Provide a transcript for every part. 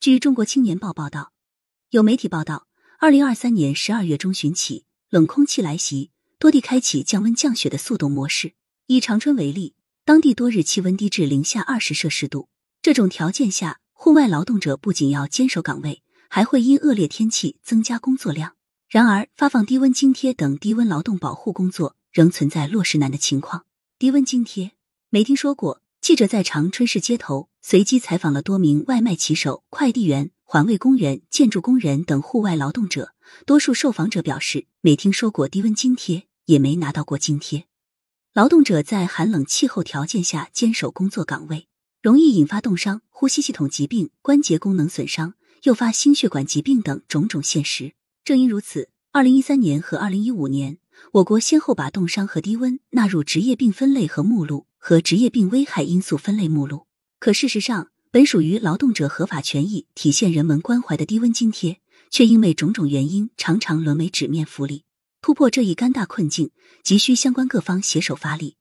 据中国青年报报道，有媒体报道，二零二三年十二月中旬起，冷空气来袭，多地开启降温降雪的速冻模式。以长春为例，当地多日气温低至零下二十摄氏度。这种条件下，户外劳动者不仅要坚守岗位，还会因恶劣天气增加工作量。然而，发放低温津贴等低温劳动保护工作仍存在落实难的情况。低温津贴没听说过。记者在长春市街头随机采访了多名外卖骑手、快递员、环卫工人、建筑工人等户外劳动者，多数受访者表示没听说过低温津贴，也没拿到过津贴。劳动者在寒冷气候条件下坚守工作岗位，容易引发冻伤、呼吸系统疾病、关节功能损伤，诱发心血管疾病等种种现实。正因如此，二零一三年和二零一五年，我国先后把冻伤和低温纳入职业病分类和目录。和职业病危害因素分类目录，可事实上，本属于劳动者合法权益、体现人文关怀的低温津贴，却因为种种原因，常常沦为纸面福利。突破这一尴尬困境，急需相关各方携手发力。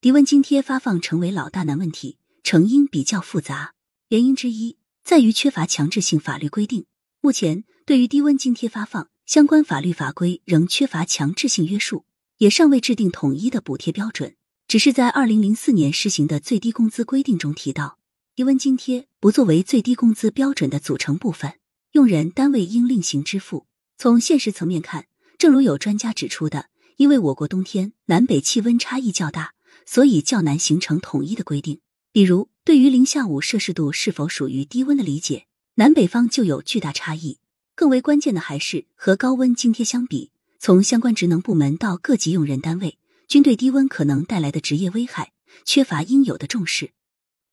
低温津贴发放成为老大难问题，成因比较复杂，原因之一在于缺乏强制性法律规定。目前，对于低温津贴发放，相关法律法规仍缺乏强制性约束，也尚未制定统一的补贴标准。只是在二零零四年施行的最低工资规定中提到，低温津贴不作为最低工资标准的组成部分，用人单位应另行支付。从现实层面看，正如有专家指出的，因为我国冬天南北气温差异较大，所以较难形成统一的规定。比如，对于零下五摄氏度是否属于低温的理解，南北方就有巨大差异。更为关键的还是和高温津贴相比，从相关职能部门到各级用人单位。均对低温可能带来的职业危害缺乏应有的重视。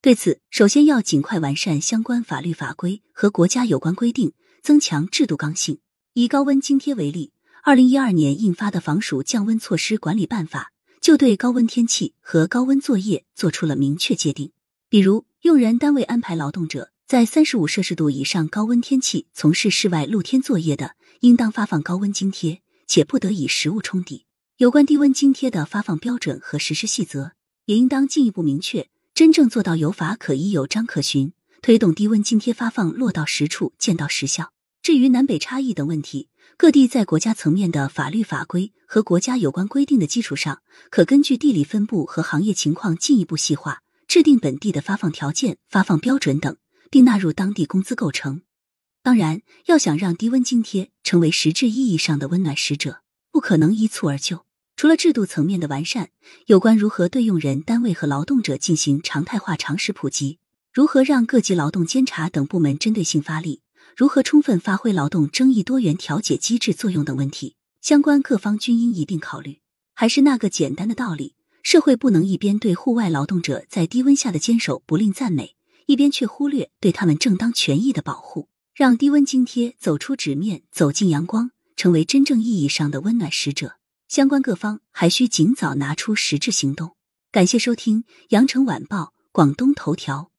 对此，首先要尽快完善相关法律法规和国家有关规定，增强制度刚性。以高温津贴为例，二零一二年印发的《防暑降温措施管理办法》就对高温天气和高温作业做出了明确界定。比如，用人单位安排劳动者在三十五摄氏度以上高温天气从事室外露天作业的，应当发放高温津贴，且不得以实物冲抵。有关低温津贴的发放标准和实施细则，也应当进一步明确，真正做到有法可依、有章可循，推动低温津贴发放落到实处、见到实效。至于南北差异等问题，各地在国家层面的法律法规和国家有关规定的基础上，可根据地理分布和行业情况进一步细化，制定本地的发放条件、发放标准等，并纳入当地工资构成。当然，要想让低温津贴成为实质意义上的温暖使者。不可能一蹴而就。除了制度层面的完善，有关如何对用人单位和劳动者进行常态化常识普及，如何让各级劳动监察等部门针对性发力，如何充分发挥劳动争议多元调解机制作用等问题，相关各方均应一并考虑。还是那个简单的道理，社会不能一边对户外劳动者在低温下的坚守不吝赞美，一边却忽略对他们正当权益的保护，让低温津贴走出纸面，走进阳光。成为真正意义上的温暖使者，相关各方还需尽早拿出实质行动。感谢收听《羊城晚报·广东头条》。